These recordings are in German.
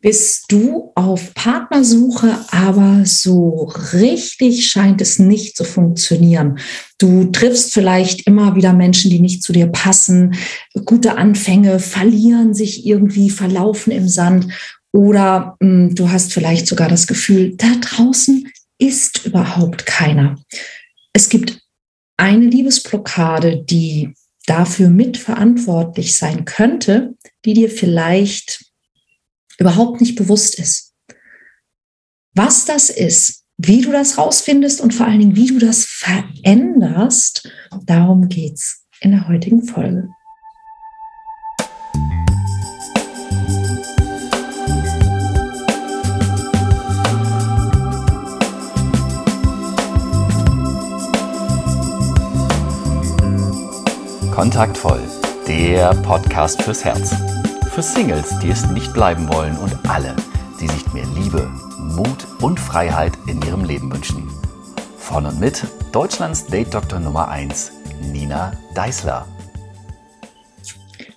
bist du auf Partnersuche, aber so richtig scheint es nicht zu funktionieren. Du triffst vielleicht immer wieder Menschen, die nicht zu dir passen. Gute Anfänge verlieren sich irgendwie, verlaufen im Sand. Oder mh, hm, du hast vielleicht sogar das Gefühl, da draußen ist überhaupt keiner. Es gibt eine Liebesblockade, die dafür mitverantwortlich sein könnte, die dir vielleicht überhaupt nicht bewusst ist. Was das ist, wie du das rausfindest und vor allen Dingen, wie du das veränderst, darum geht's in der heutigen Folge. Kontaktvoll, der Podcast fürs Herz. Für Singles, die es nicht bleiben wollen und alle, die sich mehr Liebe, Mut und Freiheit in ihrem Leben wünschen. Von und mit Deutschlands Date-Doktor Nummer 1, Nina Deißler.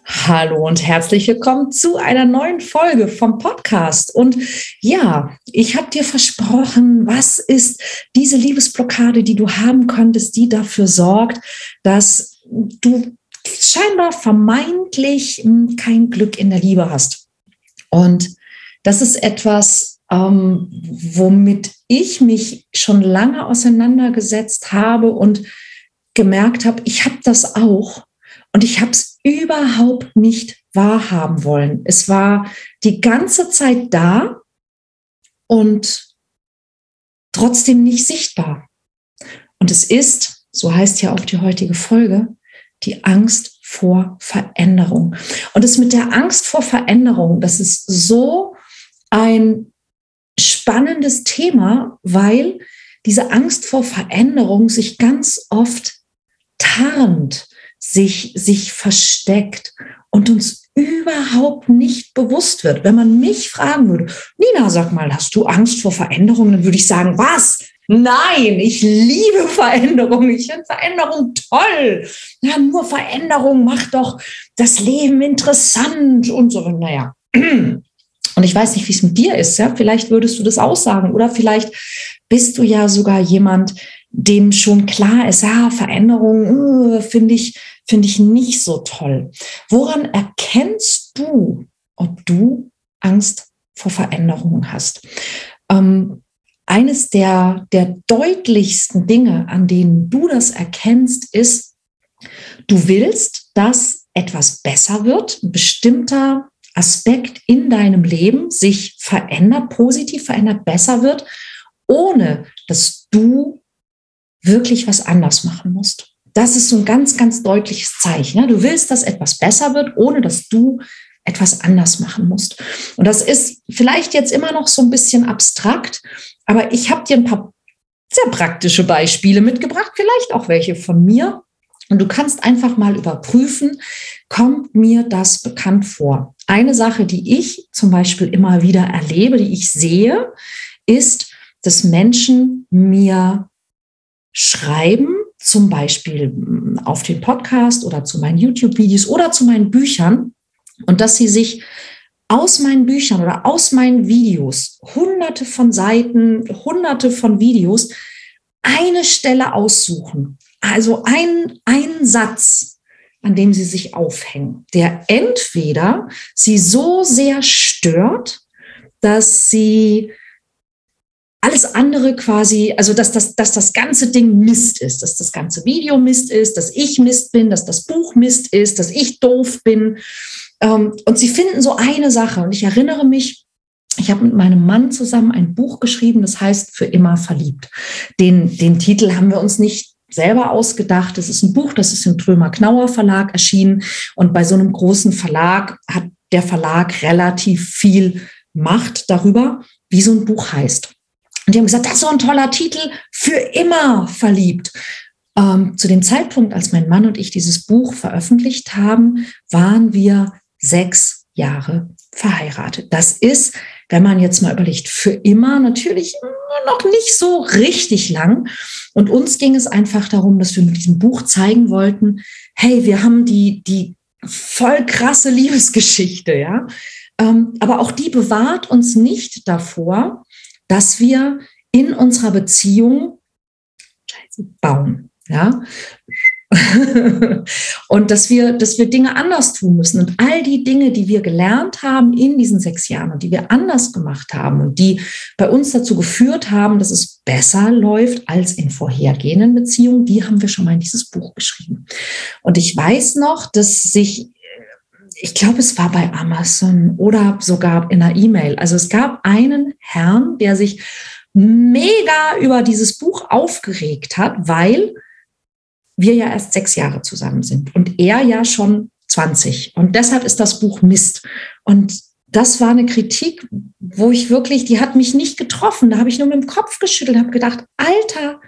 Hallo und herzlich willkommen zu einer neuen Folge vom Podcast. Und ja, ich habe dir versprochen, was ist diese Liebesblockade, die du haben könntest, die dafür sorgt, dass du scheinbar vermeintlich hm, kein Glück in der Liebe hast. Und das ist etwas, ähm, womit ich mich schon lange auseinandergesetzt habe und gemerkt habe, ich habe das auch und ich habe es überhaupt nicht wahrhaben wollen. Es war die ganze Zeit da und trotzdem nicht sichtbar. Und es ist, so heißt ja auch die heutige Folge, die Angst vor Veränderung. Und es mit der Angst vor Veränderung, das ist so ein spannendes Thema, weil diese Angst vor Veränderung sich ganz oft tarnt, sich, sich versteckt und uns überhaupt nicht bewusst wird. Wenn man mich fragen würde, Nina, sag mal, hast du Angst vor Veränderung? Dann würde ich sagen, was? Nein, ich liebe Veränderung. Ich finde Veränderung toll. Ja, nur Veränderung macht doch das Leben interessant und so. Naja. Und ich weiß nicht, wie es mit dir ist. Ja? Vielleicht würdest du das aussagen oder vielleicht bist du ja sogar jemand, dem schon klar ist, ja, Veränderung uh, finde ich, finde ich nicht so toll. Woran erkennst du, ob du Angst vor Veränderungen hast? Ähm, eines der, der deutlichsten Dinge, an denen du das erkennst, ist, du willst, dass etwas besser wird, ein bestimmter Aspekt in deinem Leben sich verändert, positiv verändert, besser wird, ohne dass du wirklich was anders machen musst. Das ist so ein ganz, ganz deutliches Zeichen. Ja? Du willst, dass etwas besser wird, ohne dass du etwas anders machen musst. Und das ist vielleicht jetzt immer noch so ein bisschen abstrakt, aber ich habe dir ein paar sehr praktische Beispiele mitgebracht, vielleicht auch welche von mir. Und du kannst einfach mal überprüfen, kommt mir das bekannt vor? Eine Sache, die ich zum Beispiel immer wieder erlebe, die ich sehe, ist, dass Menschen mir schreiben, zum Beispiel auf den Podcast oder zu meinen YouTube-Videos oder zu meinen Büchern, und dass sie sich aus meinen Büchern oder aus meinen Videos, hunderte von Seiten, hunderte von Videos, eine Stelle aussuchen. Also ein, ein Satz, an dem sie sich aufhängen, der entweder sie so sehr stört, dass sie alles andere quasi, also dass das, dass das ganze Ding Mist ist, dass das ganze Video Mist ist, dass ich Mist bin, dass das Buch Mist ist, dass ich doof bin, und sie finden so eine Sache. Und ich erinnere mich, ich habe mit meinem Mann zusammen ein Buch geschrieben, das heißt Für immer verliebt. Den, den Titel haben wir uns nicht selber ausgedacht. Es ist ein Buch, das ist im Trömer Knauer Verlag erschienen. Und bei so einem großen Verlag hat der Verlag relativ viel Macht darüber, wie so ein Buch heißt. Und die haben gesagt, das ist so ein toller Titel, für immer verliebt. Ähm, zu dem Zeitpunkt, als mein Mann und ich dieses Buch veröffentlicht haben, waren wir sechs Jahre verheiratet. Das ist, wenn man jetzt mal überlegt, für immer natürlich noch nicht so richtig lang. Und uns ging es einfach darum, dass wir mit diesem Buch zeigen wollten, hey, wir haben die, die voll krasse Liebesgeschichte, ja. Ähm, aber auch die bewahrt uns nicht davor, dass wir in unserer Beziehung bauen. Ja, und dass wir, dass wir Dinge anders tun müssen. Und all die Dinge, die wir gelernt haben in diesen sechs Jahren und die wir anders gemacht haben und die bei uns dazu geführt haben, dass es besser läuft als in vorhergehenden Beziehungen, die haben wir schon mal in dieses Buch geschrieben. Und ich weiß noch, dass sich ich glaube, es war bei Amazon oder sogar in einer E-Mail. Also es gab einen Herrn, der sich mega über dieses Buch aufgeregt hat, weil wir ja erst sechs Jahre zusammen sind und er ja schon 20. Und deshalb ist das Buch Mist. Und das war eine Kritik, wo ich wirklich, die hat mich nicht getroffen. Da habe ich nur mit dem Kopf geschüttelt, habe gedacht, Alter,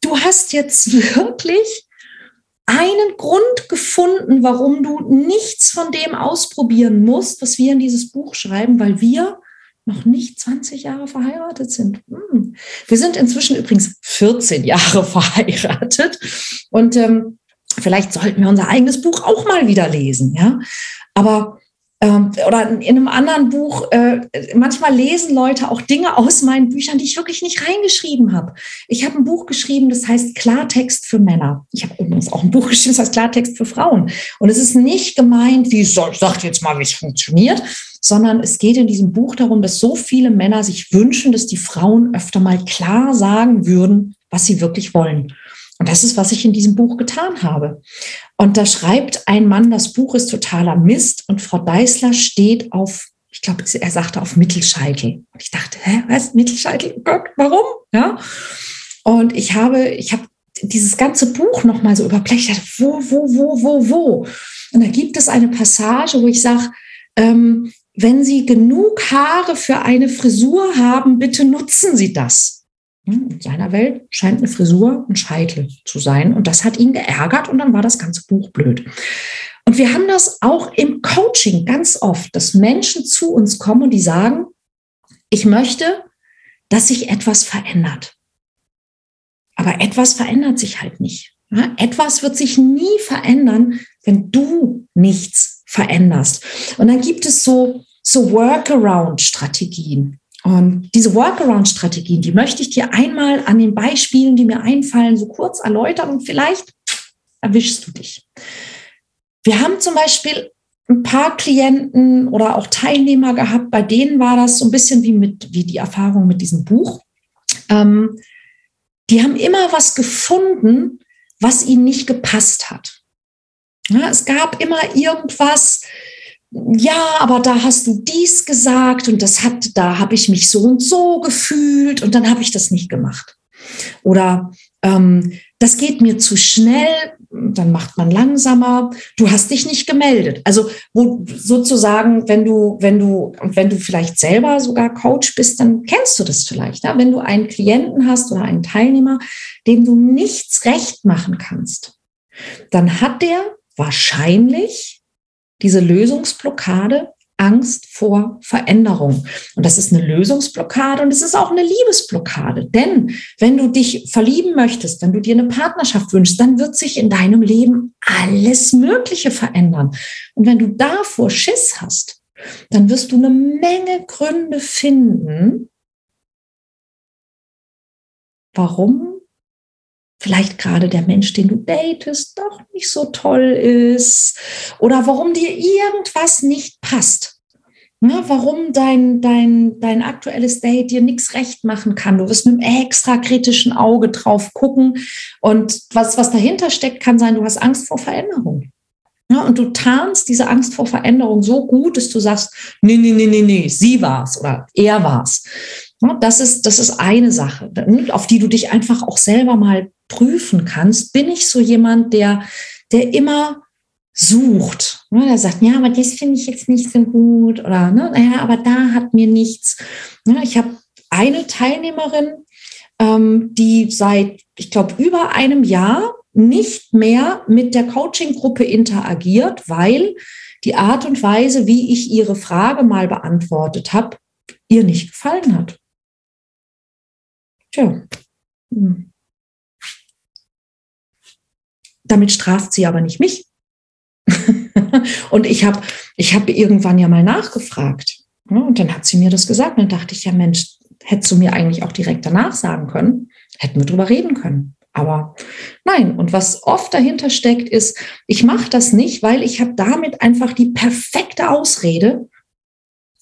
du hast jetzt wirklich einen Grund gefunden, warum du nichts von dem ausprobieren musst, was wir in dieses Buch schreiben, weil wir noch nicht 20 Jahre verheiratet sind. Hm. Wir sind inzwischen übrigens 14 Jahre verheiratet und ähm, vielleicht sollten wir unser eigenes Buch auch mal wieder lesen, ja. Aber ähm, oder in einem anderen Buch, äh, manchmal lesen Leute auch Dinge aus meinen Büchern, die ich wirklich nicht reingeschrieben habe. Ich habe ein Buch geschrieben, das heißt Klartext für Männer. Ich habe übrigens auch ein Buch geschrieben, das heißt Klartext für Frauen. Und es ist nicht gemeint, wie soll, sagt jetzt mal, wie es funktioniert, sondern es geht in diesem Buch darum, dass so viele Männer sich wünschen, dass die Frauen öfter mal klar sagen würden, was sie wirklich wollen. Und das ist, was ich in diesem Buch getan habe. Und da schreibt ein Mann, das Buch ist totaler Mist und Frau Deißler steht auf, ich glaube, er sagte auf Mittelscheitel. Und ich dachte, hä, was, Mittelscheitel? Oh Gott, warum? Ja. Und ich habe, ich habe dieses ganze Buch nochmal so überblättert, wo, wo, wo, wo, wo. Und da gibt es eine Passage, wo ich sage, ähm, wenn Sie genug Haare für eine Frisur haben, bitte nutzen Sie das. Hm, in seiner Welt scheint eine Frisur ein Scheitel zu sein. Und das hat ihn geärgert und dann war das ganze Buch blöd. Und wir haben das auch im Coaching ganz oft, dass Menschen zu uns kommen und die sagen, ich möchte, dass sich etwas verändert. Aber etwas verändert sich halt nicht. etwas wird sich nie verändern, wenn du nichts veränderst. Und dann gibt es so, so Workaround-Strategien. Und diese Workaround-Strategien, die möchte ich dir einmal an den Beispielen, die mir einfallen, so kurz erläutern und vielleicht erwischst du dich. Wir haben zum Beispiel ein paar Klienten oder auch Teilnehmer gehabt, bei denen war das so ein bisschen wie mit, wie die Erfahrung mit diesem Buch. Ähm, die haben immer was gefunden, was ihnen nicht gepasst hat. Ja, es gab immer irgendwas, ja, aber da hast du dies gesagt und das hat, da habe ich mich so und so gefühlt und dann habe ich das nicht gemacht. Oder ähm, das geht mir zu schnell, dann macht man langsamer. Du hast dich nicht gemeldet. Also wo sozusagen, wenn du, wenn du wenn du vielleicht selber sogar Coach bist, dann kennst du das vielleicht. Ja? Wenn du einen Klienten hast oder einen Teilnehmer, dem du nichts recht machen kannst, dann hat der wahrscheinlich diese Lösungsblockade Angst vor Veränderung. Und das ist eine Lösungsblockade und es ist auch eine Liebesblockade. Denn wenn du dich verlieben möchtest, wenn du dir eine Partnerschaft wünschst, dann wird sich in deinem Leben alles Mögliche verändern. Und wenn du davor Schiss hast, dann wirst du eine Menge Gründe finden, warum vielleicht gerade der Mensch, den du datest, doch nicht so toll ist oder warum dir irgendwas nicht passt. Ne, warum dein, dein, dein aktuelles Date dir nichts recht machen kann. Du wirst mit einem extra kritischen Auge drauf gucken. Und was, was dahinter steckt, kann sein, du hast Angst vor Veränderung. Ja, und du tarnst diese Angst vor Veränderung so gut, dass du sagst, nee, nee, nee, nee, nee, sie war's oder er war's. Ja, das ist, das ist eine Sache, auf die du dich einfach auch selber mal prüfen kannst, bin ich so jemand, der, der immer sucht. Ne, der sagt, ja, aber das finde ich jetzt nicht so gut oder, ne, naja, aber da hat mir nichts. Ne, ich habe eine Teilnehmerin, ähm, die seit, ich glaube, über einem Jahr nicht mehr mit der Coaching-Gruppe interagiert, weil die Art und Weise, wie ich ihre Frage mal beantwortet habe, ihr nicht gefallen hat. Tja. Damit straft sie aber nicht mich. und ich habe ich hab irgendwann ja mal nachgefragt. Ja, und dann hat sie mir das gesagt. Und dann dachte ich, ja Mensch, hättest du mir eigentlich auch direkt danach sagen können, hätten wir drüber reden können. Aber nein, und was oft dahinter steckt, ist, ich mache das nicht, weil ich habe damit einfach die perfekte Ausrede,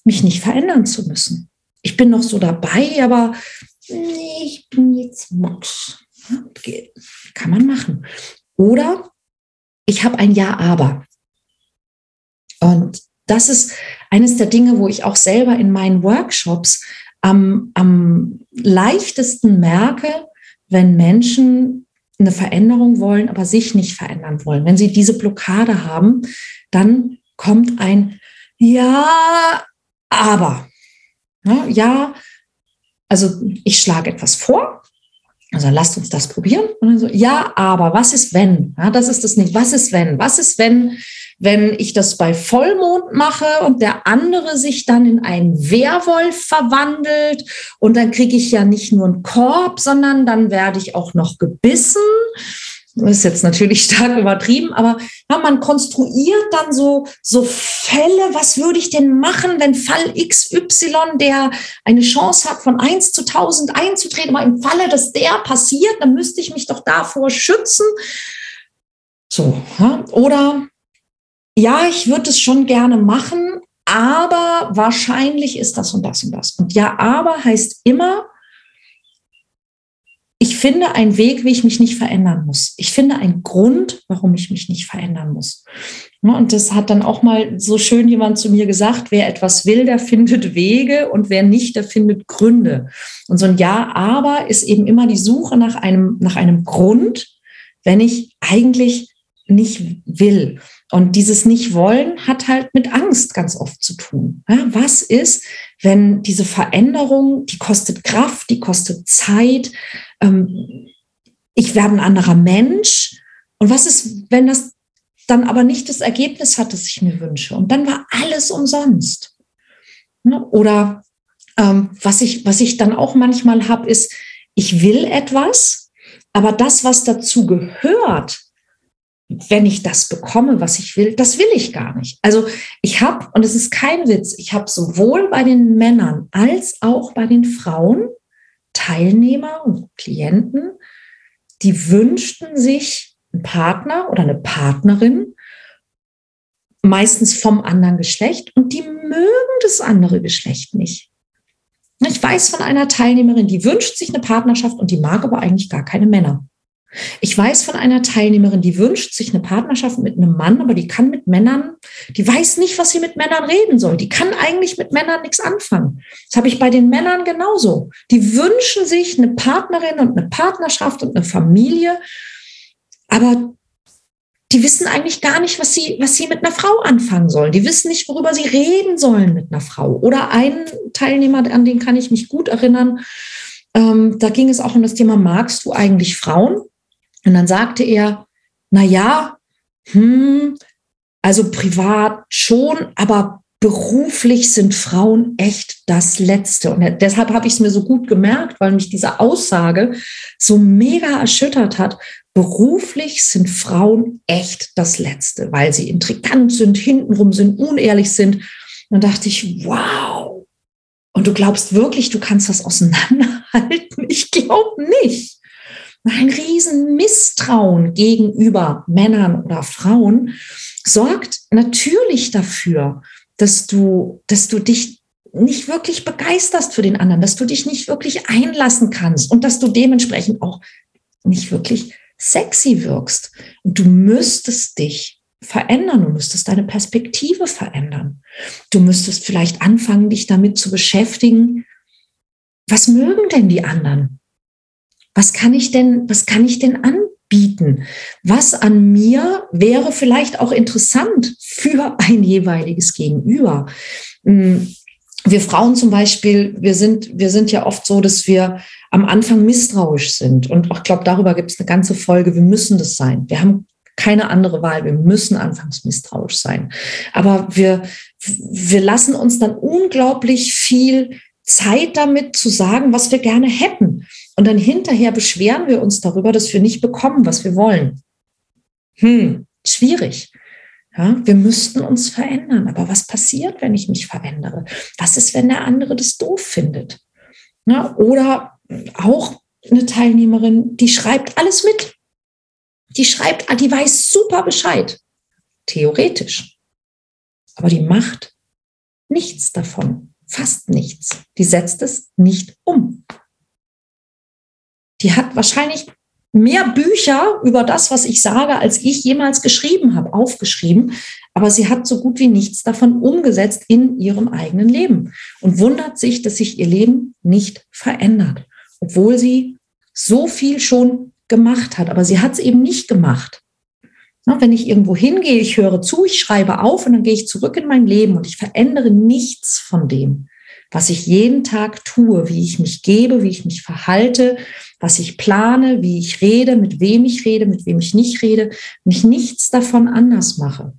mich nicht verändern zu müssen. Ich bin noch so dabei, aber nee, ich bin jetzt mucksch. Kann man machen. Oder ich habe ein Ja-Aber. Und das ist eines der Dinge, wo ich auch selber in meinen Workshops am, am leichtesten merke, wenn Menschen eine Veränderung wollen, aber sich nicht verändern wollen. Wenn sie diese Blockade haben, dann kommt ein Ja, aber. Ja, also ich schlage etwas vor. Also lasst uns das probieren. Und dann so, ja, aber was ist wenn? Ja, das ist das nicht. Was ist wenn? Was ist wenn wenn ich das bei Vollmond mache und der andere sich dann in einen Werwolf verwandelt und dann kriege ich ja nicht nur einen Korb, sondern dann werde ich auch noch gebissen. Das ist jetzt natürlich stark übertrieben, aber ja, man konstruiert dann so, so Fälle. Was würde ich denn machen, wenn Fall XY, der eine Chance hat, von 1 zu 1000 einzutreten, aber im Falle, dass der passiert, dann müsste ich mich doch davor schützen. So, ja. oder ja, ich würde es schon gerne machen, aber wahrscheinlich ist das und das und das. Und ja, aber heißt immer, ich finde einen Weg, wie ich mich nicht verändern muss. Ich finde einen Grund, warum ich mich nicht verändern muss. Und das hat dann auch mal so schön jemand zu mir gesagt, wer etwas will, der findet Wege und wer nicht, der findet Gründe. Und so ein Ja, aber ist eben immer die Suche nach einem, nach einem Grund, wenn ich eigentlich nicht will. Und dieses Nicht-Wollen hat halt mit Angst ganz oft zu tun. Was ist, wenn diese Veränderung, die kostet Kraft, die kostet Zeit, ähm, ich werde ein anderer Mensch. Und was ist, wenn das dann aber nicht das Ergebnis hat, das ich mir wünsche? Und dann war alles umsonst. Ne? Oder ähm, was, ich, was ich dann auch manchmal habe, ist, ich will etwas, aber das, was dazu gehört, wenn ich das bekomme, was ich will, das will ich gar nicht. Also ich habe, und es ist kein Witz, ich habe sowohl bei den Männern als auch bei den Frauen Teilnehmer und Klienten, die wünschten sich einen Partner oder eine Partnerin, meistens vom anderen Geschlecht, und die mögen das andere Geschlecht nicht. Ich weiß von einer Teilnehmerin, die wünscht sich eine Partnerschaft und die mag aber eigentlich gar keine Männer. Ich weiß von einer Teilnehmerin, die wünscht sich eine Partnerschaft mit einem Mann, aber die kann mit Männern, die weiß nicht, was sie mit Männern reden soll. Die kann eigentlich mit Männern nichts anfangen. Das habe ich bei den Männern genauso. Die wünschen sich eine Partnerin und eine Partnerschaft und eine Familie, aber die wissen eigentlich gar nicht, was sie, was sie mit einer Frau anfangen sollen. Die wissen nicht, worüber sie reden sollen mit einer Frau. Oder ein Teilnehmer, an den kann ich mich gut erinnern, ähm, da ging es auch um das Thema, magst du eigentlich Frauen? Und dann sagte er, na ja, hm, also privat schon, aber beruflich sind Frauen echt das Letzte. Und deshalb habe ich es mir so gut gemerkt, weil mich diese Aussage so mega erschüttert hat. Beruflich sind Frauen echt das Letzte, weil sie intrigant sind, hintenrum sind, unehrlich sind. Und dann dachte ich, wow. Und du glaubst wirklich, du kannst das auseinanderhalten? Ich glaube nicht ein riesen Misstrauen gegenüber Männern oder Frauen sorgt natürlich dafür, dass du, dass du dich nicht wirklich begeisterst für den anderen, dass du dich nicht wirklich einlassen kannst und dass du dementsprechend auch nicht wirklich sexy wirkst. Und du müsstest dich verändern, du müsstest deine Perspektive verändern. Du müsstest vielleicht anfangen, dich damit zu beschäftigen, was mögen denn die anderen? Was kann ich denn, was kann ich denn anbieten? Was an mir wäre vielleicht auch interessant für ein jeweiliges Gegenüber? Hm, wir Frauen zum Beispiel, wir sind, wir sind ja oft so, dass wir am Anfang misstrauisch sind. Und ich glaube, darüber gibt es eine ganze Folge. Wir müssen das sein. Wir haben keine andere Wahl. Wir müssen anfangs misstrauisch sein. Aber wir, wir lassen uns dann unglaublich viel Zeit damit zu sagen, was wir gerne hätten. Und dann hinterher beschweren wir uns darüber, dass wir nicht bekommen, was wir wollen. Hm, schwierig. Ja, wir müssten uns verändern. Aber was passiert, wenn ich mich verändere? Was ist, wenn der andere das doof findet? Ja, oder auch eine Teilnehmerin, die schreibt alles mit. Die schreibt, die weiß super Bescheid. Theoretisch. Aber die macht nichts davon. Fast nichts. Die setzt es nicht um. Die hat wahrscheinlich mehr Bücher über das, was ich sage, als ich jemals geschrieben habe, aufgeschrieben. Aber sie hat so gut wie nichts davon umgesetzt in ihrem eigenen Leben und wundert sich, dass sich ihr Leben nicht verändert, obwohl sie so viel schon gemacht hat. Aber sie hat es eben nicht gemacht. Na, wenn ich irgendwo hingehe, ich höre zu, ich schreibe auf und dann gehe ich zurück in mein Leben und ich verändere nichts von dem, was ich jeden Tag tue, wie ich mich gebe, wie ich mich verhalte, was ich plane, wie ich rede, mit wem ich rede, mit wem ich nicht rede, wenn ich nichts davon anders mache,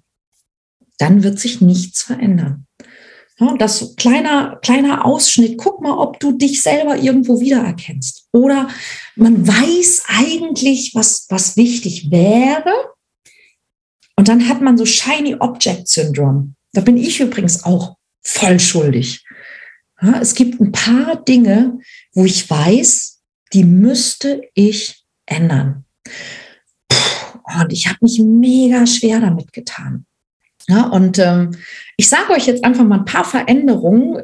dann wird sich nichts verändern. Ja, das kleiner, kleiner Ausschnitt. Guck mal, ob du dich selber irgendwo wiedererkennst. Oder man weiß eigentlich, was, was wichtig wäre. Und dann hat man so Shiny Object Syndrome. Da bin ich übrigens auch voll schuldig. Ja, es gibt ein paar Dinge, wo ich weiß, die müsste ich ändern. Und ich habe mich mega schwer damit getan. Ja, und ähm, ich sage euch jetzt einfach mal ein paar Veränderungen.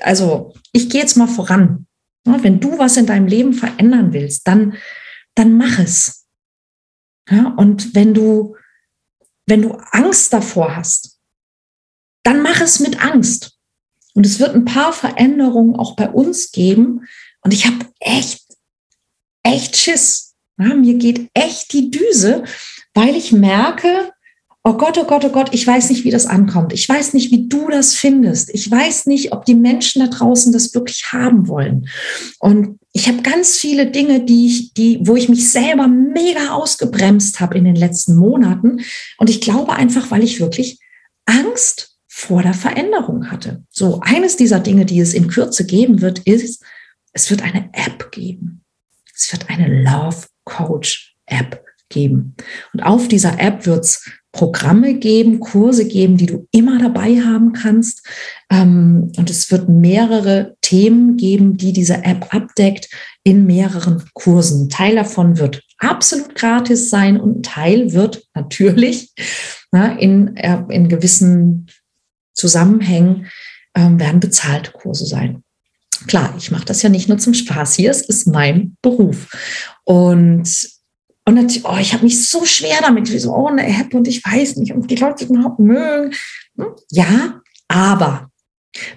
Also ich gehe jetzt mal voran. Ja, wenn du was in deinem Leben verändern willst, dann, dann mach es. Ja, und wenn du, wenn du Angst davor hast, dann mach es mit Angst. Und es wird ein paar Veränderungen auch bei uns geben. Und ich habe echt, echt Schiss. Ja, mir geht echt die Düse, weil ich merke, oh Gott, oh Gott, oh Gott, ich weiß nicht, wie das ankommt. Ich weiß nicht, wie du das findest. Ich weiß nicht, ob die Menschen da draußen das wirklich haben wollen. Und ich habe ganz viele Dinge, die ich, die, wo ich mich selber mega ausgebremst habe in den letzten Monaten. Und ich glaube einfach, weil ich wirklich Angst vor der Veränderung hatte. So, eines dieser Dinge, die es in Kürze geben wird, ist, es wird eine App geben. Es wird eine Love Coach App geben. Und auf dieser App wird es Programme geben, Kurse geben, die du immer dabei haben kannst. Ähm, und es wird mehrere Themen geben, die diese App abdeckt in mehreren Kursen. Ein Teil davon wird absolut gratis sein und ein Teil wird natürlich in, äh, in gewissen Zusammenhängen ähm, werden bezahlte Kurse sein. Klar, ich mache das ja nicht nur zum Spaß hier, es ist mein Beruf. Und, und natürlich, oh, ich habe mich so schwer damit, wie so, oh, eine App und ich weiß nicht, ob die Leute überhaupt mögen. Hm? Ja, aber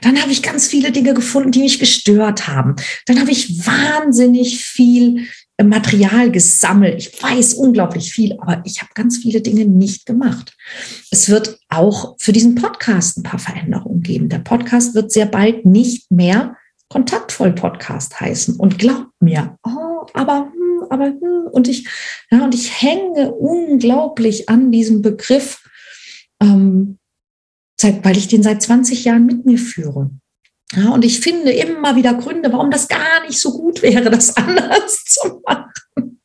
dann habe ich ganz viele Dinge gefunden, die mich gestört haben. Dann habe ich wahnsinnig viel Material gesammelt. Ich weiß unglaublich viel, aber ich habe ganz viele Dinge nicht gemacht. Es wird auch für diesen Podcast ein paar Veränderungen geben. Der Podcast wird sehr bald nicht mehr kontaktvoll Podcast heißen. Und glaubt mir, oh, aber, hm, aber, hm, und ich, ja, und ich hänge unglaublich an diesem Begriff, ähm, seit, weil ich den seit 20 Jahren mit mir führe. Ja, und ich finde immer wieder Gründe, warum das gar nicht so gut wäre, das anders zu machen.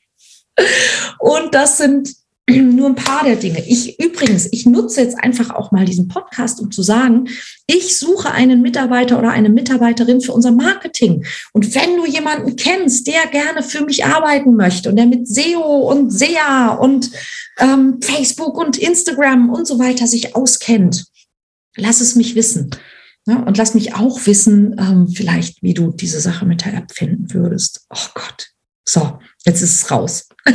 Und das sind nur ein paar der Dinge. Ich übrigens, ich nutze jetzt einfach auch mal diesen Podcast, um zu sagen, ich suche einen Mitarbeiter oder eine Mitarbeiterin für unser Marketing. Und wenn du jemanden kennst, der gerne für mich arbeiten möchte und der mit SEO und SEA und ähm, Facebook und Instagram und so weiter sich auskennt, lass es mich wissen. Ja, und lass mich auch wissen, ähm, vielleicht, wie du diese Sache mit der App finden würdest. Oh Gott. So, jetzt ist es raus.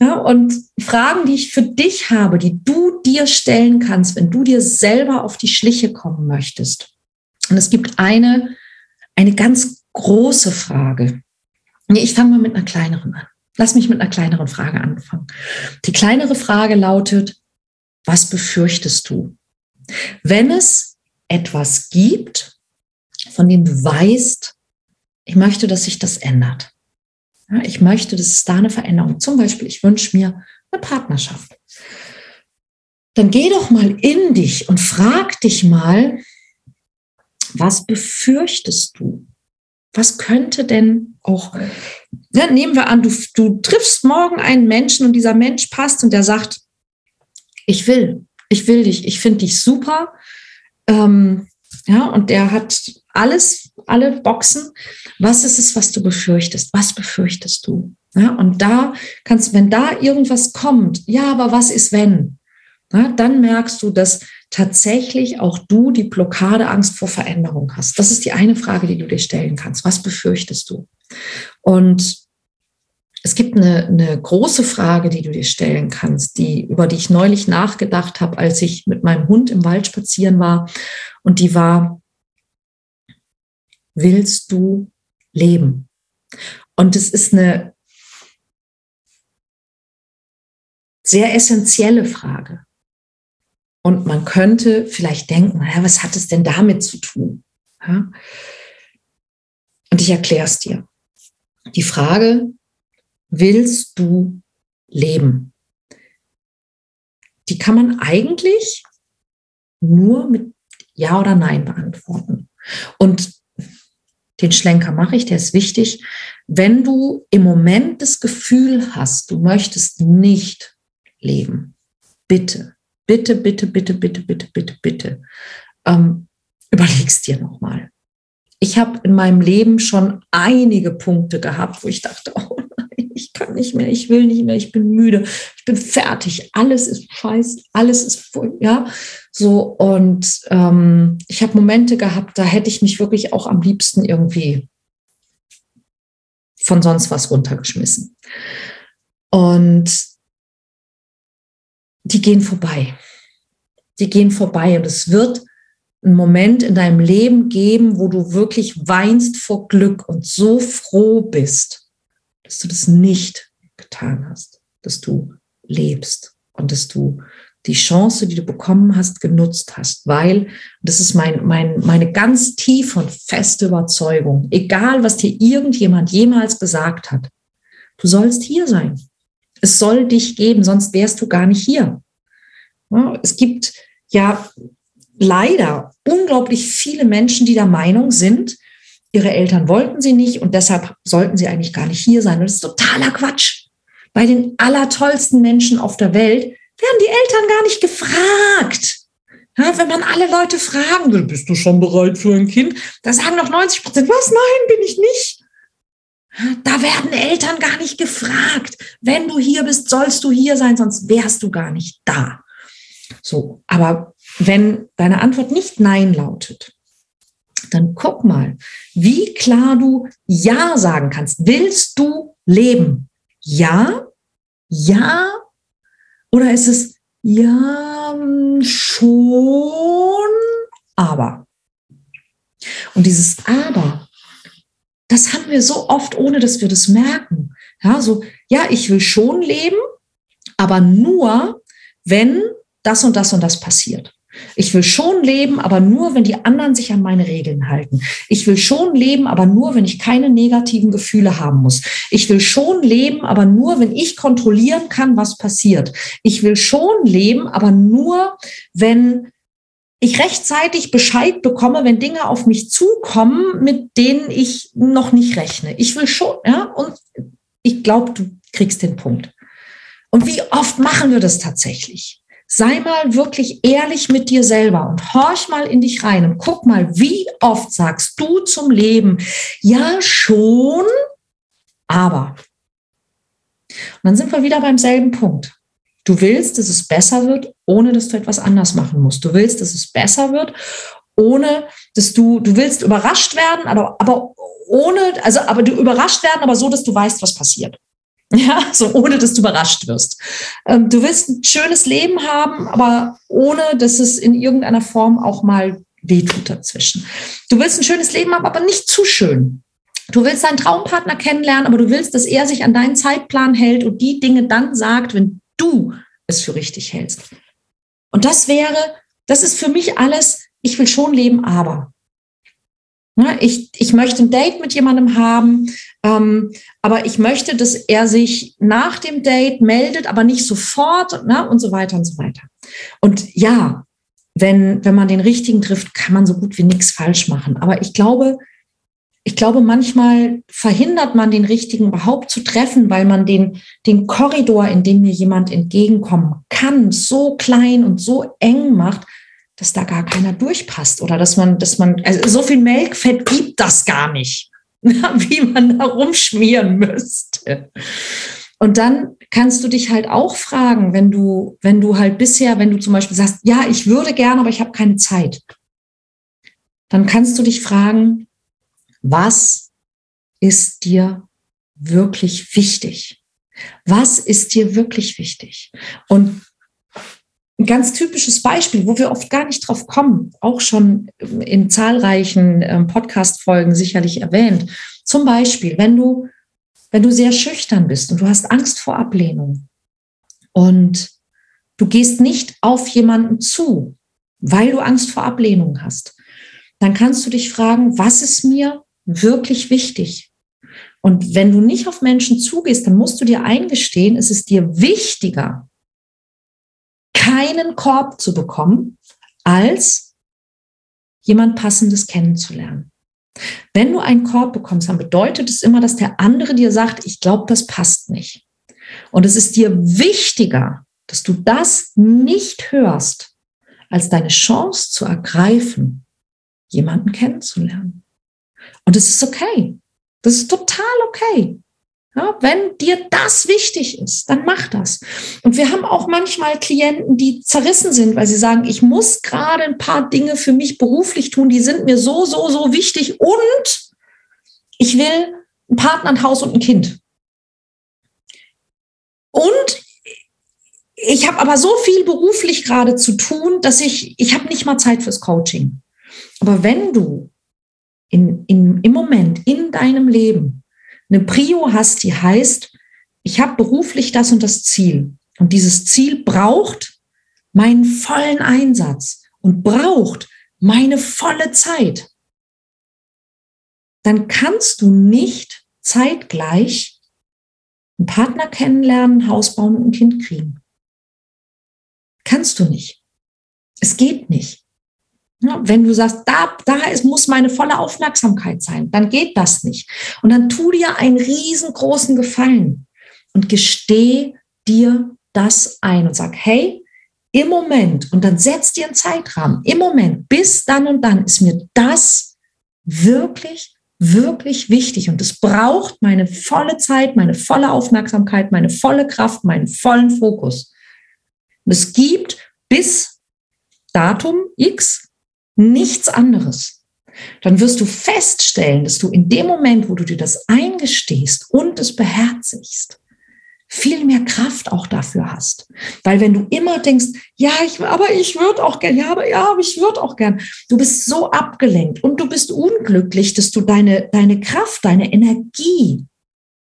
ja, und Fragen, die ich für dich habe, die du dir stellen kannst, wenn du dir selber auf die Schliche kommen möchtest. Und es gibt eine, eine ganz große Frage. Ich fange mal mit einer kleineren an. Lass mich mit einer kleineren Frage anfangen. Die kleinere Frage lautet, was befürchtest du? Wenn es etwas gibt, von dem du weißt, ich möchte, dass sich das ändert. Ich möchte, dass es da eine Veränderung. Zum Beispiel, ich wünsche mir eine Partnerschaft. Dann geh doch mal in dich und frag dich mal, was befürchtest du? Was könnte denn auch, ja, nehmen wir an, du, du triffst morgen einen Menschen und dieser Mensch passt und der sagt, ich will, ich will dich, ich finde dich super. Ähm, ja, und der hat alles, alle Boxen. Was ist es, was du befürchtest? Was befürchtest du? Ja, und da kannst, wenn da irgendwas kommt, ja, aber was ist wenn? Ja, dann merkst du, dass tatsächlich auch du die Blockade Angst vor Veränderung hast. Das ist die eine Frage, die du dir stellen kannst. Was befürchtest du? Und es gibt eine, eine große Frage, die du dir stellen kannst, die, über die ich neulich nachgedacht habe, als ich mit meinem Hund im Wald spazieren war. Und die war, willst du leben? Und es ist eine sehr essentielle Frage. Und man könnte vielleicht denken, naja, was hat es denn damit zu tun? Ja? Und ich erkläre es dir. Die Frage, willst du leben? Die kann man eigentlich nur mit Ja oder Nein beantworten. Und den Schlenker mache ich, der ist wichtig. Wenn du im Moment das Gefühl hast, du möchtest nicht leben, bitte bitte, bitte, bitte, bitte, bitte, bitte, bitte, ähm, überlegst dir nochmal. Ich habe in meinem Leben schon einige Punkte gehabt, wo ich dachte, oh ich kann nicht mehr, ich will nicht mehr, ich bin müde, ich bin fertig, alles ist scheiße, alles ist voll, ja, so und ähm, ich habe Momente gehabt, da hätte ich mich wirklich auch am liebsten irgendwie von sonst was runtergeschmissen. Und die gehen vorbei. Die gehen vorbei und es wird einen Moment in deinem Leben geben, wo du wirklich weinst vor Glück und so froh bist, dass du das nicht getan hast, dass du lebst und dass du die Chance, die du bekommen hast, genutzt hast, weil, das ist mein, mein, meine ganz tiefe und feste Überzeugung, egal was dir irgendjemand jemals gesagt hat, du sollst hier sein. Es soll dich geben, sonst wärst du gar nicht hier. Es gibt ja leider unglaublich viele Menschen, die der Meinung sind, ihre Eltern wollten sie nicht und deshalb sollten sie eigentlich gar nicht hier sein. Und das ist totaler Quatsch. Bei den allertollsten Menschen auf der Welt werden die Eltern gar nicht gefragt. Ja, wenn man alle Leute fragen will, bist du schon bereit für ein Kind? Da sagen noch 90 Prozent, was? Nein, bin ich nicht. Da werden Eltern gar nicht gefragt. Wenn du hier bist, sollst du hier sein, sonst wärst du gar nicht da. So, aber wenn deine Antwort nicht Nein lautet, dann guck mal, wie klar du Ja sagen kannst. Willst du leben? Ja? Ja? Oder ist es ja schon, aber? Und dieses Aber das haben wir so oft, ohne dass wir das merken. Ja, so, ja, ich will schon leben, aber nur, wenn das und das und das passiert. Ich will schon leben, aber nur, wenn die anderen sich an meine Regeln halten. Ich will schon leben, aber nur, wenn ich keine negativen Gefühle haben muss. Ich will schon leben, aber nur, wenn ich kontrollieren kann, was passiert. Ich will schon leben, aber nur, wenn ich rechtzeitig Bescheid bekomme, wenn Dinge auf mich zukommen, mit denen ich noch nicht rechne. Ich will schon, ja, und ich glaube, du kriegst den Punkt. Und wie oft machen wir das tatsächlich? Sei mal wirklich ehrlich mit dir selber und horch mal in dich rein und guck mal, wie oft sagst du zum Leben, ja schon, aber. Und dann sind wir wieder beim selben Punkt. Du willst, dass es besser wird, ohne dass du etwas anders machen musst. Du willst, dass es besser wird, ohne dass du, du willst überrascht werden, aber, aber ohne, also, aber du überrascht werden, aber so, dass du weißt, was passiert. Ja, so ohne dass du überrascht wirst. Ähm, du willst ein schönes Leben haben, aber ohne dass es in irgendeiner Form auch mal wehtut dazwischen. Du willst ein schönes Leben haben, aber nicht zu schön. Du willst deinen Traumpartner kennenlernen, aber du willst, dass er sich an deinen Zeitplan hält und die Dinge dann sagt, wenn du es für richtig hältst. Und das wäre, das ist für mich alles, ich will schon leben, aber. Ne, ich, ich möchte ein Date mit jemandem haben, ähm, aber ich möchte, dass er sich nach dem Date meldet, aber nicht sofort ne, und so weiter und so weiter. Und ja, wenn, wenn man den richtigen trifft, kann man so gut wie nichts falsch machen. Aber ich glaube, ich glaube, manchmal verhindert man den richtigen überhaupt zu treffen, weil man den, den Korridor, in dem mir jemand entgegenkommen kann, so klein und so eng macht, dass da gar keiner durchpasst oder dass man, dass man, also so viel Melkfett gibt das gar nicht, wie man da rumschmieren müsste. Und dann kannst du dich halt auch fragen, wenn du, wenn du halt bisher, wenn du zum Beispiel sagst, ja, ich würde gerne, aber ich habe keine Zeit, dann kannst du dich fragen, was ist dir wirklich wichtig? Was ist dir wirklich wichtig? Und ein ganz typisches Beispiel, wo wir oft gar nicht drauf kommen, auch schon in zahlreichen ähm, Podcast-Folgen sicherlich erwähnt. Zum Beispiel, wenn du, wenn du sehr schüchtern bist und du hast Angst vor Ablehnung und du gehst nicht auf jemanden zu, weil du Angst vor Ablehnung hast, dann kannst du dich fragen, was ist mir wirklich wichtig. Und wenn du nicht auf Menschen zugehst, dann musst du dir eingestehen, es ist dir wichtiger, keinen Korb zu bekommen, als jemand Passendes kennenzulernen. Wenn du einen Korb bekommst, dann bedeutet es immer, dass der andere dir sagt, ich glaube, das passt nicht. Und es ist dir wichtiger, dass du das nicht hörst, als deine Chance zu ergreifen, jemanden kennenzulernen. Und es ist okay. Das ist total okay. Ja, wenn dir das wichtig ist, dann mach das. Und wir haben auch manchmal Klienten, die zerrissen sind, weil sie sagen, ich muss gerade ein paar Dinge für mich beruflich tun, die sind mir so, so, so wichtig und ich will einen Partner, ein Haus und ein Kind. Und ich habe aber so viel beruflich gerade zu tun, dass ich, ich habe nicht mal Zeit fürs Coaching. Aber wenn du in, in, im Moment in deinem Leben eine Prio hast, die heißt, ich habe beruflich das und das Ziel. Und dieses Ziel braucht meinen vollen Einsatz und braucht meine volle Zeit. Dann kannst du nicht zeitgleich einen Partner kennenlernen, Haus bauen und ein Kind kriegen. Kannst du nicht. Es geht nicht. Wenn du sagst, da, da ist, muss meine volle Aufmerksamkeit sein, dann geht das nicht. Und dann tu dir einen riesengroßen Gefallen und gesteh dir das ein und sag, hey, im Moment, und dann setz dir einen Zeitrahmen, im Moment, bis dann und dann ist mir das wirklich, wirklich wichtig. Und es braucht meine volle Zeit, meine volle Aufmerksamkeit, meine volle Kraft, meinen vollen Fokus. Und es gibt bis Datum X nichts anderes. Dann wirst du feststellen, dass du in dem Moment, wo du dir das eingestehst und es beherzigst, viel mehr Kraft auch dafür hast. Weil wenn du immer denkst, ja, ich, aber ich würde auch gern, ja, aber ja, aber ich würde auch gern, du bist so abgelenkt und du bist unglücklich, dass du deine, deine Kraft, deine Energie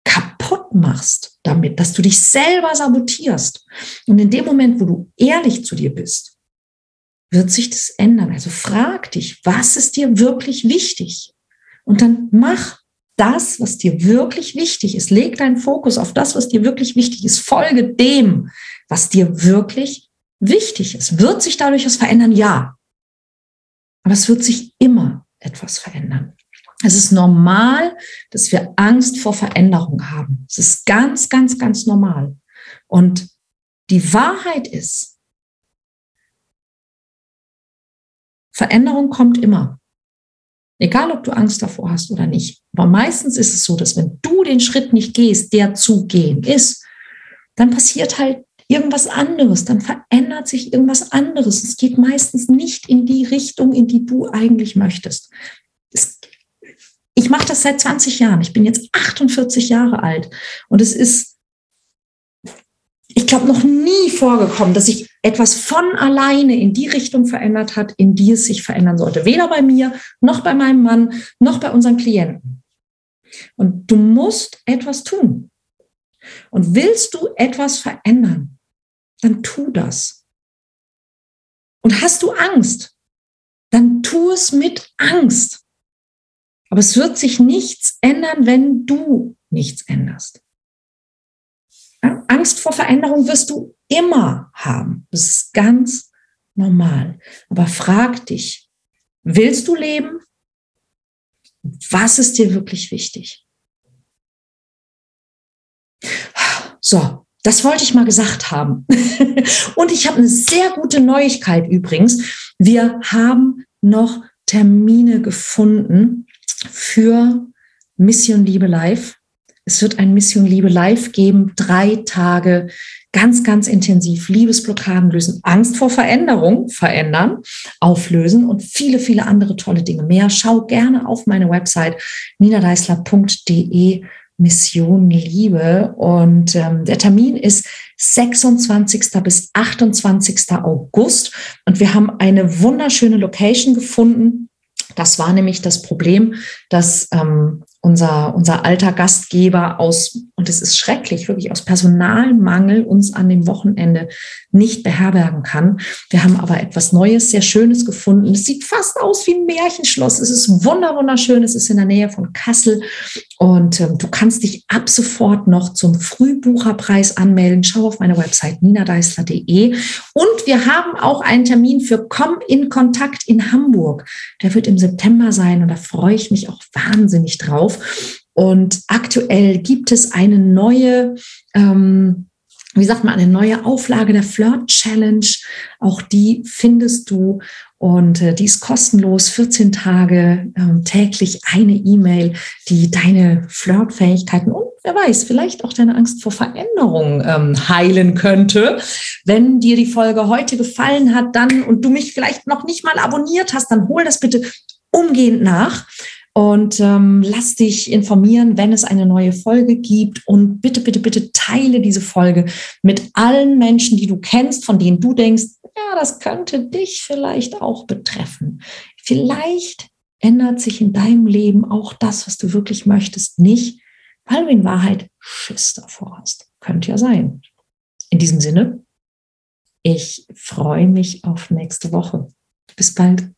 kaputt machst damit, dass du dich selber sabotierst. Und in dem Moment, wo du ehrlich zu dir bist wird sich das ändern. Also frag dich, was ist dir wirklich wichtig? Und dann mach das, was dir wirklich wichtig ist. Leg deinen Fokus auf das, was dir wirklich wichtig ist. Folge dem, was dir wirklich wichtig ist. Wird sich dadurch was verändern? Ja. Aber es wird sich immer etwas verändern. Es ist normal, dass wir Angst vor Veränderung haben. Es ist ganz, ganz, ganz normal. Und die Wahrheit ist, Veränderung kommt immer. Egal, ob du Angst davor hast oder nicht. Aber meistens ist es so, dass wenn du den Schritt nicht gehst, der zu gehen ist, dann passiert halt irgendwas anderes, dann verändert sich irgendwas anderes. Es geht meistens nicht in die Richtung, in die du eigentlich möchtest. Es, ich mache das seit 20 Jahren. Ich bin jetzt 48 Jahre alt und es ist ich glaube, noch nie vorgekommen, dass sich etwas von alleine in die Richtung verändert hat, in die es sich verändern sollte. Weder bei mir, noch bei meinem Mann, noch bei unseren Klienten. Und du musst etwas tun. Und willst du etwas verändern, dann tu das. Und hast du Angst, dann tu es mit Angst. Aber es wird sich nichts ändern, wenn du nichts änderst. Angst vor Veränderung wirst du immer haben. Das ist ganz normal. Aber frag dich, willst du leben? Was ist dir wirklich wichtig? So, das wollte ich mal gesagt haben. Und ich habe eine sehr gute Neuigkeit übrigens. Wir haben noch Termine gefunden für Mission Liebe Live. Es wird ein Mission Liebe Live geben, drei Tage ganz, ganz intensiv Liebesblockaden lösen, Angst vor Veränderung verändern, auflösen und viele, viele andere tolle Dinge mehr. Schau gerne auf meine Website ninadeisler.de Mission Liebe. Und ähm, der Termin ist 26. bis 28. August. Und wir haben eine wunderschöne Location gefunden. Das war nämlich das Problem, dass ähm, unser, unser alter Gastgeber aus, und es ist schrecklich, wirklich aus Personalmangel uns an dem Wochenende nicht beherbergen kann. Wir haben aber etwas Neues, sehr Schönes gefunden. Es sieht fast aus wie ein Märchenschloss. Es ist wunder, wunderschön. Es ist in der Nähe von Kassel und ähm, du kannst dich ab sofort noch zum Frühbucherpreis anmelden. Schau auf meine Website ninadeisler.de und wir haben auch einen Termin für Komm in Kontakt in Hamburg. Der wird im September sein und da freue ich mich auch wahnsinnig drauf. Und aktuell gibt es eine neue, ähm, wie sagt man, eine neue Auflage der Flirt Challenge. Auch die findest du und äh, die ist kostenlos, 14 Tage ähm, täglich eine E-Mail, die deine Flirtfähigkeiten und wer weiß, vielleicht auch deine Angst vor Veränderung ähm, heilen könnte. Wenn dir die Folge heute gefallen hat, dann und du mich vielleicht noch nicht mal abonniert hast, dann hol das bitte umgehend nach und ähm, lass dich informieren, wenn es eine neue Folge gibt. Und bitte, bitte, bitte teile diese Folge mit allen Menschen, die du kennst, von denen du denkst, ja, das könnte dich vielleicht auch betreffen. Vielleicht ändert sich in deinem Leben auch das, was du wirklich möchtest, nicht, weil du in Wahrheit Schiss davor hast. Könnte ja sein. In diesem Sinne, ich freue mich auf nächste Woche. Bis bald.